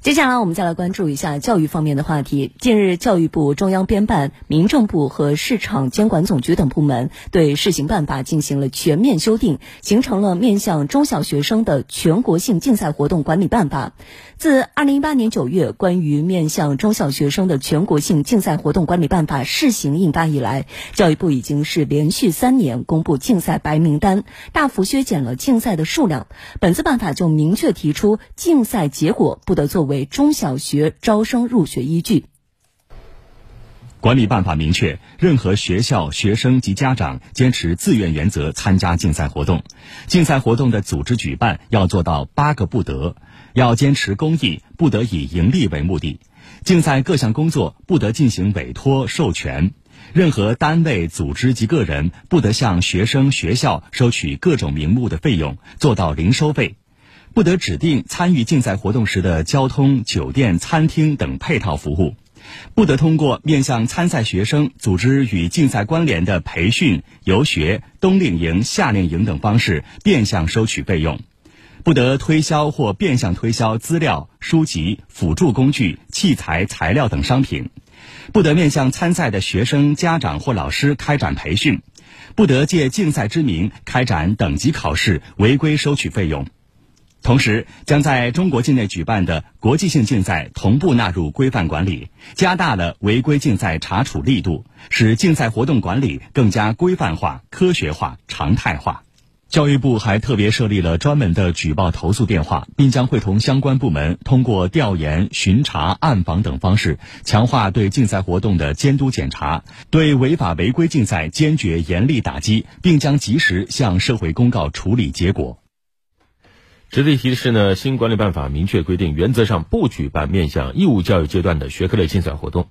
接下来我们再来关注一下教育方面的话题。近日，教育部、中央编办、民政部和市场监管总局等部门对试行办法进行了全面修订，形成了面向中小学生的全国性竞赛活动管理办法。自二零一八年九月关于面向中小学生的全国性竞赛活动管理办法试行印发以来，教育部已经是连续三年公布竞赛白名单，大幅削减了竞赛的数量。本次办法就明确提出，竞赛结果不得作为为中小学招生入学依据。管理办法明确，任何学校、学生及家长坚持自愿原则参加竞赛活动，竞赛活动的组织举办要做到八个不得。要坚持公益，不得以盈利为目的；竞赛各项工作不得进行委托授权；任何单位、组织及个人不得向学生、学校收取各种名目的费用，做到零收费；不得指定参与竞赛活动时的交通、酒店、餐厅等配套服务；不得通过面向参赛学生组织与竞赛关联的培训、游学、冬令营、夏令营等方式变相收取费用。不得推销或变相推销资料、书籍、辅助工具、器材、材料等商品；不得面向参赛的学生、家长或老师开展培训；不得借竞赛之名开展等级考试，违规收取费用。同时，将在中国境内举办的国际性竞赛同步纳入规范管理，加大了违规竞赛查处力度，使竞赛活动管理更加规范化、科学化、常态化。教育部还特别设立了专门的举报投诉电话，并将会同相关部门通过调研、巡查、暗访等方式，强化对竞赛活动的监督检查，对违法违规竞赛坚决严厉打击，并将及时向社会公告处理结果。值得一提的是呢，新管理办法明确规定，原则上不举办面向义务教育阶段的学科类竞赛活动。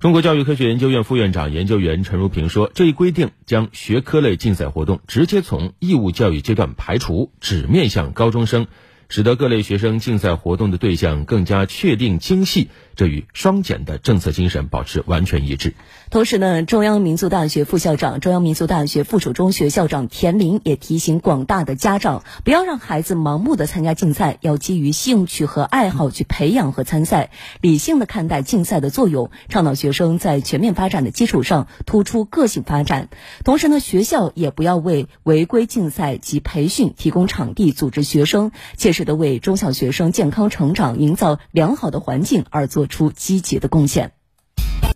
中国教育科学研究院副院长、研究员陈如平说：“这一规定将学科类竞赛活动直接从义务教育阶段排除，只面向高中生。”使得各类学生竞赛活动的对象更加确定精细，这与双减的政策精神保持完全一致。同时呢，中央民族大学副校长、中央民族大学附属中学校长田林也提醒广大的家长，不要让孩子盲目的参加竞赛，要基于兴趣和爱好去培养和参赛，理性的看待竞赛的作用，倡导学生在全面发展的基础上突出个性发展。同时呢，学校也不要为违规竞赛及培训提供场地，组织学生切实。值得为中小学生健康成长营造良好的环境而做出积极的贡献。